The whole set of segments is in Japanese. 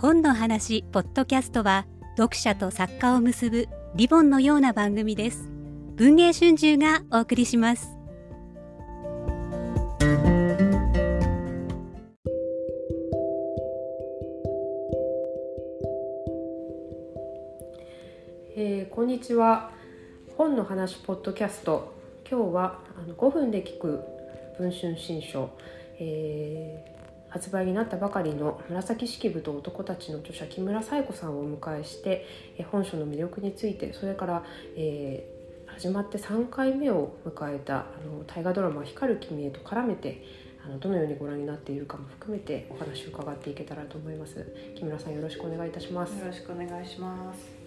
本の話ポッドキャストは読者と作家を結ぶリボンのような番組です。文藝春秋がお送りします。えー、こんにちは。本の話ポッドキャスト。今日はあの5分で聞く文春新書、えー、発売になったばかりの紫式部と男たちの著者木村彩子さんをお迎えして、本書の魅力についてそれから、えー、始まって3回目を迎えたあの大河ドラマ「光る君へ」と絡めてあのどのようにご覧になっているかも含めてお話を伺っていけたらと思います。木村さんよろしくお願いいたします。よろしくお願いします。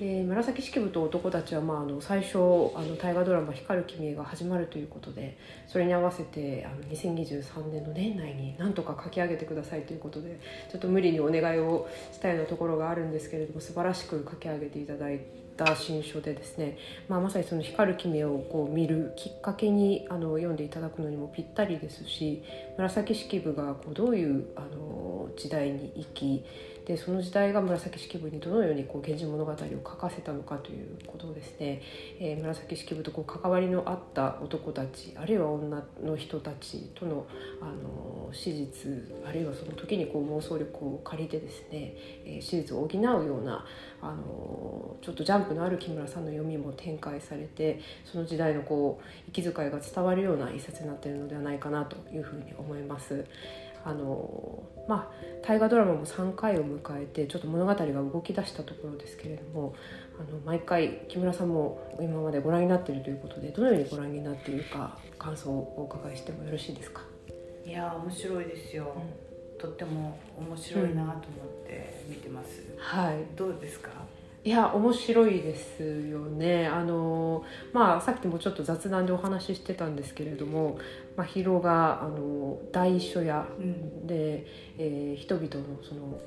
えー、紫式部と男たちは、まあ、あの最初あの大河ドラマ「光る君」が始まるということでそれに合わせてあの2023年の年内になんとか書き上げてくださいということでちょっと無理にお願いをしたようなところがあるんですけれども素晴らしく書き上げていただいた新書でですね、まあ、まさにその光る君をこう見るきっかけにあの読んでいただくのにもぴったりですし紫式部がこうどういうあの時代に生きでその時代が紫式部にどのようにこう源氏物語を書かせたのかということをですね、えー、紫式部とこう関わりのあった男たちあるいは女の人たちとのあの史実あるいはその時にこう妄想力を借りてですね、えー、史実を補うようなあのちょっとジャンプのある木村さんの読みも展開されてその時代のこう息遣いが伝わるような一冊になっているのではないかなというふうに思います。あのまあ大河ドラマも3回を迎えてちょっと物語が動き出したところですけれどもあの毎回木村さんも今までご覧になっているということでどのようにご覧になっているか感想をお伺いしてもよろしいですか？いや面白いですよ、うん、とっても面白いなと思って見てます、うん、はい。どうですか？いや面白いですよね。あのまあさっきもちょっと雑談でお話ししてたんですけれども、まあ、ヒロがあの大書屋で、うん、えー、人々のその、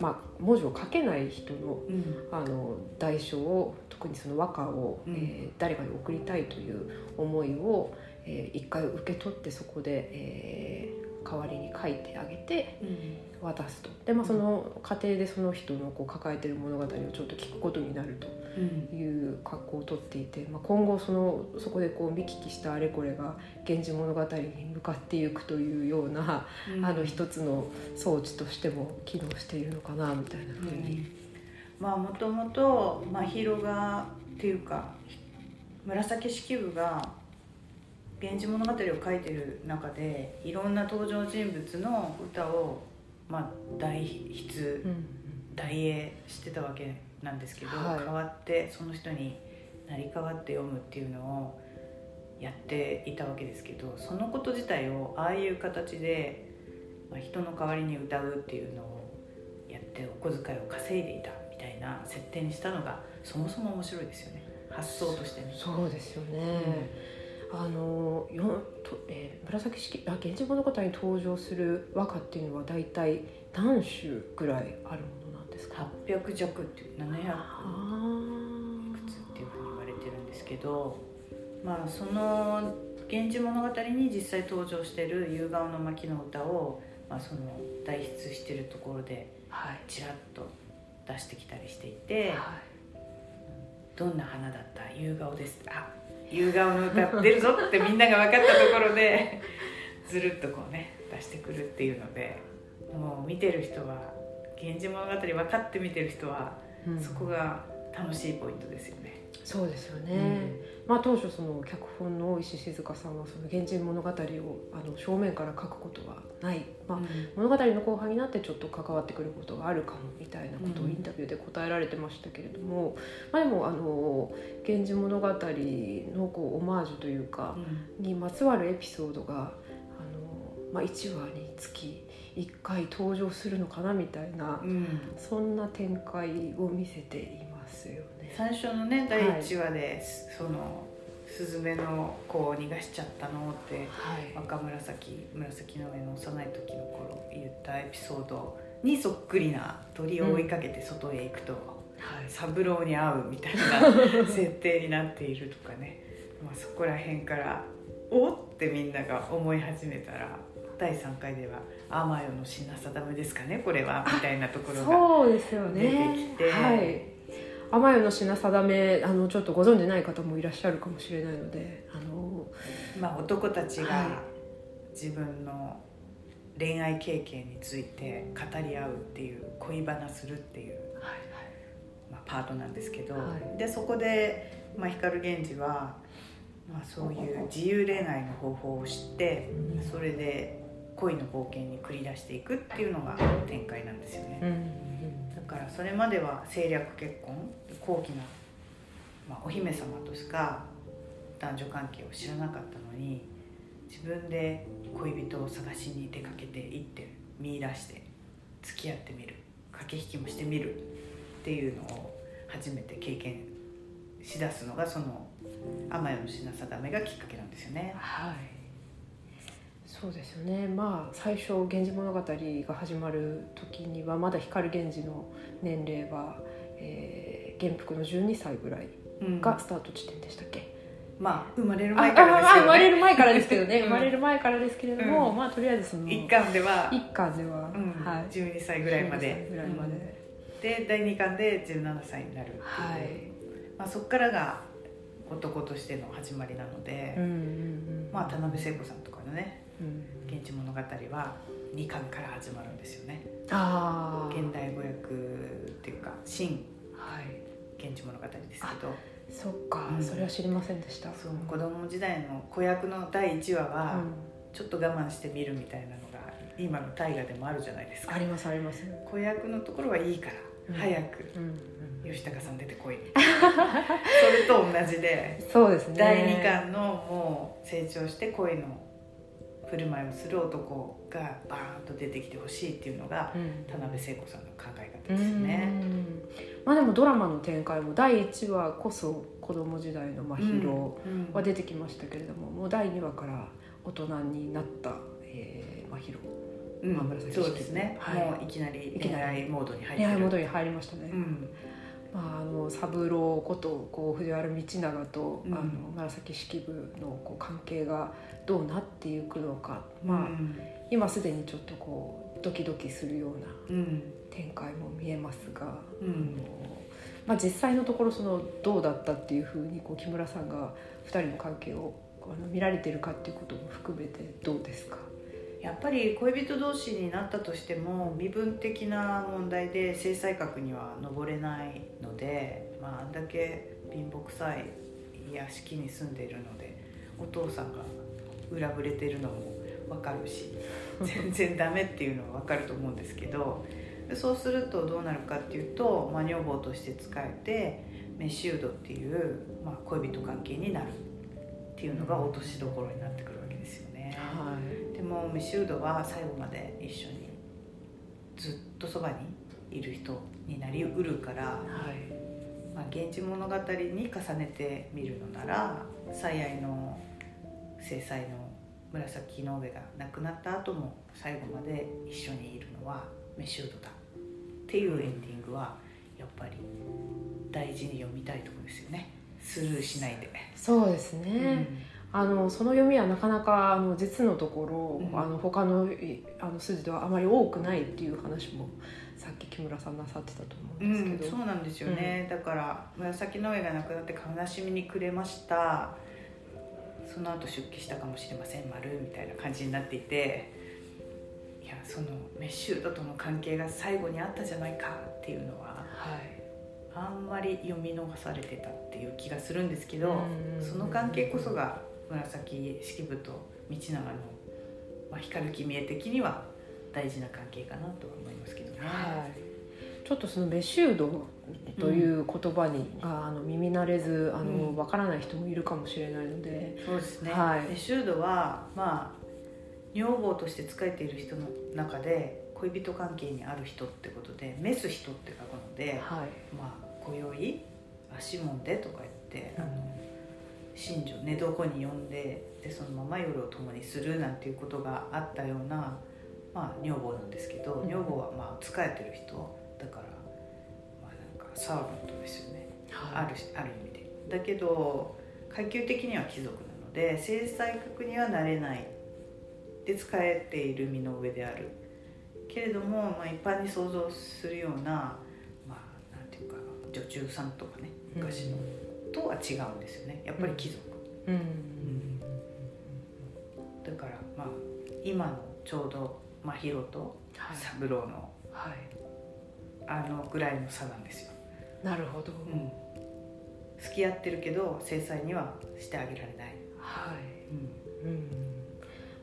まあ、文字を書けない人のうん、あの大書を特にその和歌を、うん、えー、誰かに送りたいという思いを、えー、一回受け取ってそこで、えー、代わりに書いてあげて渡すと、でまあ、その過程でその人のこう抱えてる物語をちょっと聞くことになるという格好をとっていて、まあ、今後そのそこでこう見聞きしたあれこれが「源氏物語」に向かっていくというような、うん、あの一つの装置としても機能しているのかなみたいなふうに。うん、まあもともと、まあ、ヒロがっていうか紫式部が「源氏物語」を書いてる中でいろんな登場人物の歌を、まあ、代筆、うん、代詠してたわけなんですけど、はい、代わってその人に成り代わって読むっていうのをやっていたわけですけどそのこと自体をああいう形で、まあ、人の代わりに歌うっていうのをやってお小遣いを稼いでいたみたいな設定にしたのがそもそも面白いですよね。発想としてね。そうですよね、うんあのよと、えー、紫式あ源氏物語に登場する和歌っていうのは大体何種ぐらいあるものなんですか？800弱っていう700いくつっていうふうに言われてるんですけどまあその「源氏物語」に実際登場してる「夕顔の巻」の歌を、まあ、その代筆してるところでちらっと出してきたりしていて。はい。どんな花だった？夕顔です。あ夕顔の歌ってるぞってみんなが分かったところでずるっとこうね出してくるっていうのでもう見てる人は「源氏物語」分かって見てる人は、うん、そこが楽しいポイントですよね。そうですよね、うん、まあ、当初その脚本の石静香さんはその「源氏物語」をあの正面から書くことはない、まあ、うん、物語の後半になってちょっと関わってくることがあるかもみたいなことをインタビューで答えられてましたけれども、うん、まあ、でもあの「源氏物語」のこうオマージュというか、にまつわるエピソードがあの、まあ、1話につき1回登場するのかなみたいな、そんな展開を見せていますよね。最初のね第1話で、はい、そのスズメの子を逃がしちゃったのって、はい、若紫紫の上の幼い時の頃言ったエピソードにそっくりな鳥を追いかけて外へ行くと、うん三郎に会うみたいな設定になっているとかね、まあ、そこら辺からおってみんなが思い始めたら第3回では「天夜の品定めですかねこれは」みたいなところがそうですよね。出てきてはい天夜の品定めあのちょっとご存じない方もいらっしゃるかもしれないのであのまあ、男たちはが自分の恋愛経験について語り合うっていう恋バナするっていう、まあ、パートなんですけど、はい。でそこで、まあ、光源氏は、まあ、そういう自由恋愛の方法を知ってそれで恋の冒険に繰り出していくっていうのが展開なんですよね。うん。だからそれまでは政略結婚高貴な、まあ、お姫様としか男女関係を知らなかったのに自分で恋人を探しに出かけていって見出して付き合ってみる駆け引きもしてみるっていうのを初めて経験しだすのがその天夜の品定めがきっかけなんですよね。はいそうですよね。まあ最初「源氏物語」が始まる時にはまだ光源氏の年齢は、えー、元服の12歳ぐらいうん。がスタート地点でしたっけ、まあ生まれるあ前からですあけどね。生まれる前からですけどね、うん。生まれる前からですけれども、うん。まあとりあえずその一巻では、一巻では、うん。はい。12歳ぐらいま12で歳ぐらいまで、で第2巻で17歳になるっていう、はい。まあ、そこからが男としての始まりなので、うんうんうん。まあ、田辺聖子さんとかのねうん「源氏物語」は2巻から始まるんですよね。ああ現代語訳っていうか新はい。源氏物語ですけど。そっか、うん。それは知りませんでした。そう子供時代の子役の第1話はうちょっと我慢して見るみたいなのが今の大河でもあるじゃないですん、か。ありますあります、子役のところはいいから、うん。早く吉高さん出てこい それと同じでそうですね。第2巻のもう成長して恋の振る舞いをする男がバーンと出てきてほしいっていうのがうん。田辺聖子さんの考え方ですよね。うん。まあでもドラマの展開も第1話こそ子供時代のまあヒーロうん。ーは出てきましたけれども、もう第2話から大人になった、えーまあ、ヒーロうんそうですね、はい。もういきなり恋愛モードに入ーってる。恋愛モードに入りましたね、うんまあ、あの三郎ことこう藤原道長と、うん。あの紫式部のこう関係がどうなっていくのか、まあうん。今すでにちょっとこうドキドキするようなうん。展開も見えますが、うあんのまあ、実際のところそのどうだったっていうふうにこう木村さんが2人の関係をあの見られてるかっていうことも含めてどうですか？やっぱり恋人同士になったとしても身分的な問題で正妻格には上れないので、まあ、あんだけ貧乏くさい屋敷に住んでいるのでお父さんが裏ぶれてるのも分かるし全然ダメっていうのは分かると思うんですけどそうするとどうなるかっていうと、まあ、女房として使えてメシュードっていう、まあ、恋人関係になるっていうのが落としどころになってくるわけですよね。はいでもメシュードは最後まで一緒にずっとそばにいる人になりうるから、はい。まあ、現地物語に重ねてみるのなら最愛の正妻の紫の上が亡くなった後も最後まで一緒にいるのはメシュードだ。っていうエンディングはやっぱり大事に読みたいところですよね。スルーしないで。そうですね、あのその読みはなかなかあの実のところ、うん。あの他のいあの筋ではあまり多くないっていう話もさっき木村さんなさってたと思ううんですん、けど、そうなんですよね、だから紫の上が亡くなって悲しみに暮れました。その後出家したかもしれません丸みたいな感じになっていて。いやそのメッシュードとの関係が最後にあったじゃないかっていうのははい。あんまり読み逃されてたっていう気がするんですけど、うん。その関係こそが紫式部と道長の、まあ、光る君へ的には大事な関係かなとは思いますけどね。はい、ちょっとそのメシュードという言葉に、があの耳慣れずあの、うんわからない人もいるかもしれないので、そうですね、はい。でシュードはまあ女房として仕えている人の中で恋人関係にある人ってことでメス人って書くので、はい。まあ今宵足もんでとか言って、あの新女寝床に呼んででそのまま夜を共にするなんていうことがあったような、まあ、女房なんですけど、うん。女房はまあ仕えてる人だから、まあ、なんかサーバントですよね。あるしある意味で。だけど階級的には貴族なので制裁国にはなれない。で使えている身の上である。けれども、まあ、一般に想像するようなまあなんていうか女中さんとかね昔の、とは違うんですよね。やっぱり貴族、うん。だからまあ今のちょうど真宙とはい。三郎のはい。あのぐらいの差なんですよ、なるほど、うん、付き合ってるけど制裁にはしてあげられない、はい。うん。うん。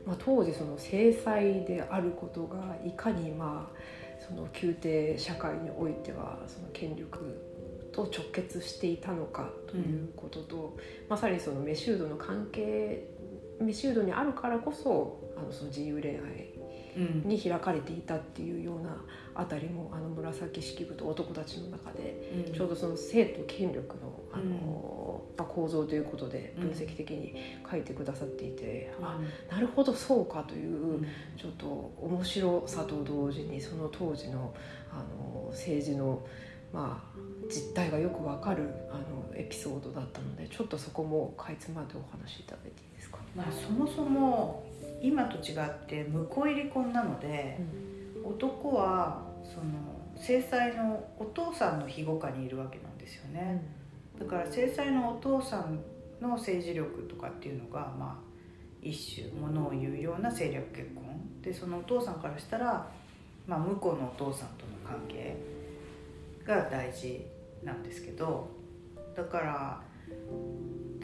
まあ、当時その制裁であることがいかにまあその宮廷社会においてはその権力と直結していたのかということと、まさにそのメシュードの関係メシュードにあるからこそあのその自由恋愛うん。に開かれていたっていうようなあたりもあの紫式部と男たちの中でうん。ちょうどその性と権力のあの、まあ、構造ということで分析的に書いてくださっていて、あなるほどそうかといううん。ちょっと面白さと同時にその当時のあの政治の、まあ、実態がよくわかるあのエピソードだったのでちょっとそこもかいつまんでお話しいただいていいですか？まあ、そもそも今と違って婿入り婚なので男はその制裁のお父さんの庇護下にいるわけなんですよね。だから制裁のお父さんの政治力とかっていうのがまあ一種ものを言うような政略結婚。でそのお父さんからしたら、まあ、向こうのお父さんとの関係が大事なんですけどだから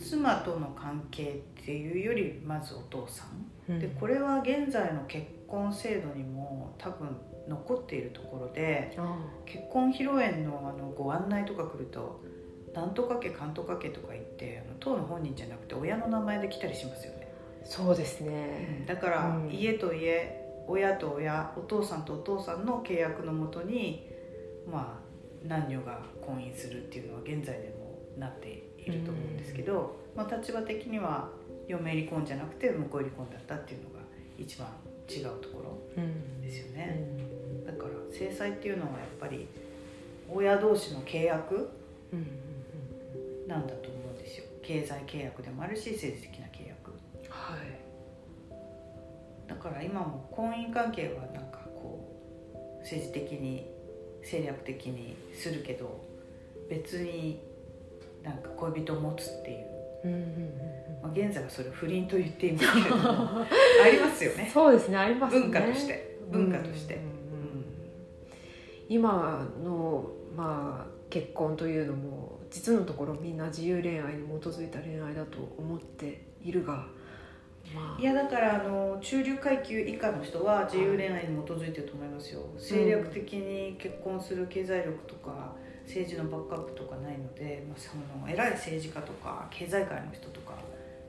妻との関係っていうよりまずお父さん。でこれは現在の結婚制度にも多分残っているところであ結婚披露宴のあのご案内とか来ると「なんとか家かんとか家」とか言ってあの当の本人じゃなくて親の名前で来たりしますよね、そうですね。だから、うん。家と家親と親お父さんとお父さんの契約のもとにまあ男女が婚姻するっていうのは現在でもなっていると思うんですけど、まあ、立場的には嫁離婚じゃなくて婿離婚だったっていうのが一番違うところうんですようね、ん。だから制裁っていうのはやっぱり親同士の契約うん。なんだと思うんですよ。経済契約でもあるし政治的な契約。はい。だから今も婚姻関係はなんかこう政治的に戦略的にするけど別になんか恋人を持つっていう、うんうんうんまあ、現在はそれを不倫と言っていますけれども ありますよね。そうですねありますね。文化として。文化として、今のまあ結婚というのも実のところみんな自由恋愛に基づいた恋愛だと思っているがまあ。いやだからあの中流階級以下の人は自由恋愛に基づいてると思いますよ。政略的に結婚する経済力とか政治のバックアップとかないので、まあ、その偉い政治家とか経済界の人とか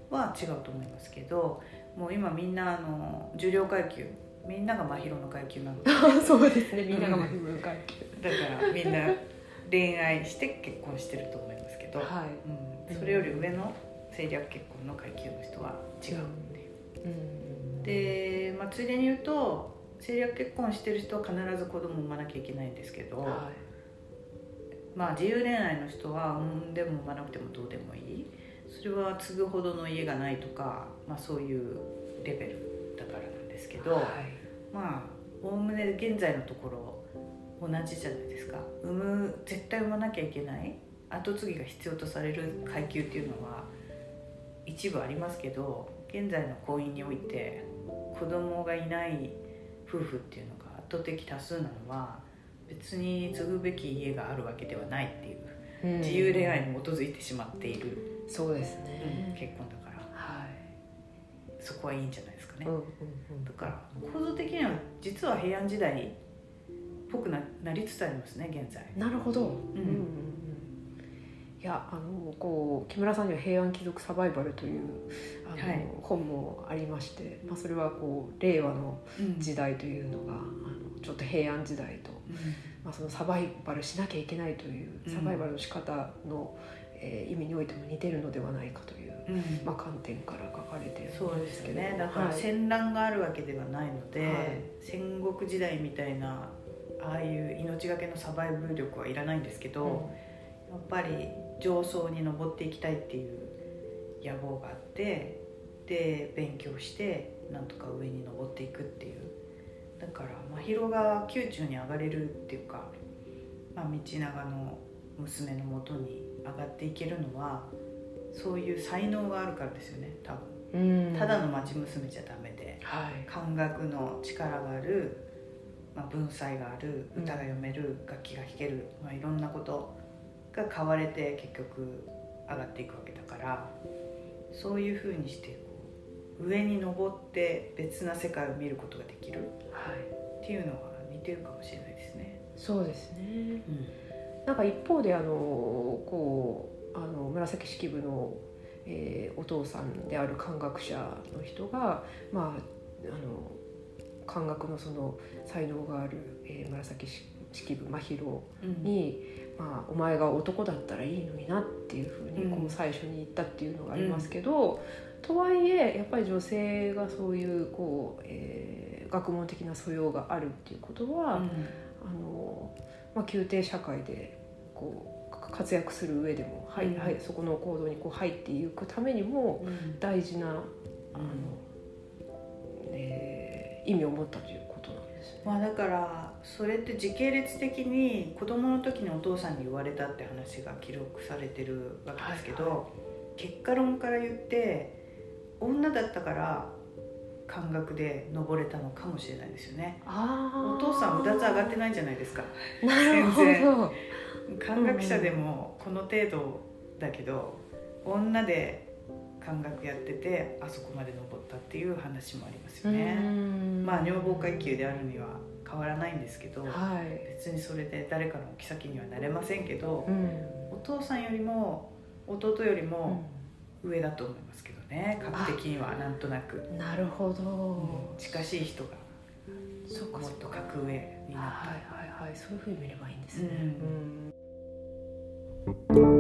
は違うと思いますけどもう今みんなあの重量階級みんなが真宙の階級なので。そうですね。みんなが真面目関係だからみんな恋愛して結婚してると思いますけど、はい。うん、それより上の政略結婚の階級の人は違うっていう。うん。で、まあ、ついでに言うと政略結婚してる人は必ず子供を産まなきゃいけないんですけど、はまあ自由恋愛の人は産んでも産まなくてもどうでもいい。それは継ぐほどの家がないとか、まあ、そういうレベルだからなんですけど、いはい。まあおおむね現在のところ同じじゃないですか。産む絶対産まなきゃいけない後継ぎが必要とされる階級っていうのは一部ありますけど現在の婚姻において子供がいない夫婦っていうのが圧倒的多数なのは別に継ぐべき家があるわけではないっていううん。自由恋愛に基づいてしまっている、そうですうんね結婚だから。はい。そこはいいんじゃないですかね。うんうんうん。だから構造的には実は平安時代っぽくななりつつありますね現在。なるほど、うんうんうんいやあのこう木村さんには「平安貴族サバイバル」というあの、はい。本もありまして、まあ、それはこう令和のうん。時代というのがあのちょっと平安時代と、まあ、そのサバイバルしなきゃいけないといううん。サバイバルの仕方の、えー意味においても似てるのではないかという、うん。まあ、観点から書かれているそうですよね。だからはい。戦乱があるわけではないので、はい。戦国時代みたいなああいう命がけのサバイブ力はいらないんですけど、やっぱり上層に登っていきたいっていう野望があってで勉強してなんとか上に登っていくっていう。だから真宙が宮中に上がれるっていうか、まあ、道長の娘のもとに上がっていけるのはそういう才能があるからですよね多分、うん。ただの町娘じゃダメではい。感覚の力がある、まあ、文才があるうん歌が読める、楽器が弾ける、まあ、いろんなことが買われて結局上がっていくわけだからそういうふうにしてこう上に登って別な世界を見ることができる。はい。っていうのが似てるかもしれないですね。そうですね。うん。なんか一方であのこうあの紫式部の、えーお父さんである漢学者の人がまああの漢学のその才能がある、えー紫式部真宙うん。に、まあ、お前が男だったらいいのになっていうふうにこうん。う最初に言ったっていうのがありますけど、とはいえやっぱり女性がそういうこう、えー学問的な素養があるっていうことは、あのまあ、宮廷社会でこうか活躍する上でも、はいうん。はい、そこの行動にこう入っていくためにもうん。大事なあの、えー意味を持ったということなんですね。まあだからそれって時系列的に子供の時にお父さんに言われたって話が記録されてるわけですけど、はいは結果論から言って女だったから感覚で登れたのかもしれないですよね。あお父さんうだつ上がってないんじゃないですか。なるほ全ど。感覚者でもこの程度だけど女で感覚やっててあそこまで登ったっていう話もありますよねまあ女房階級であるには変わらないんですけどはい。別にそれで誰かの妃にはなれませんけどうん。お父さんよりも弟よりも上だと思いますけどね格的にはなんとなく、なるほど。近しい人がもっと。格上になっはいはいはいそういうふうに見ればいいんですね。ううん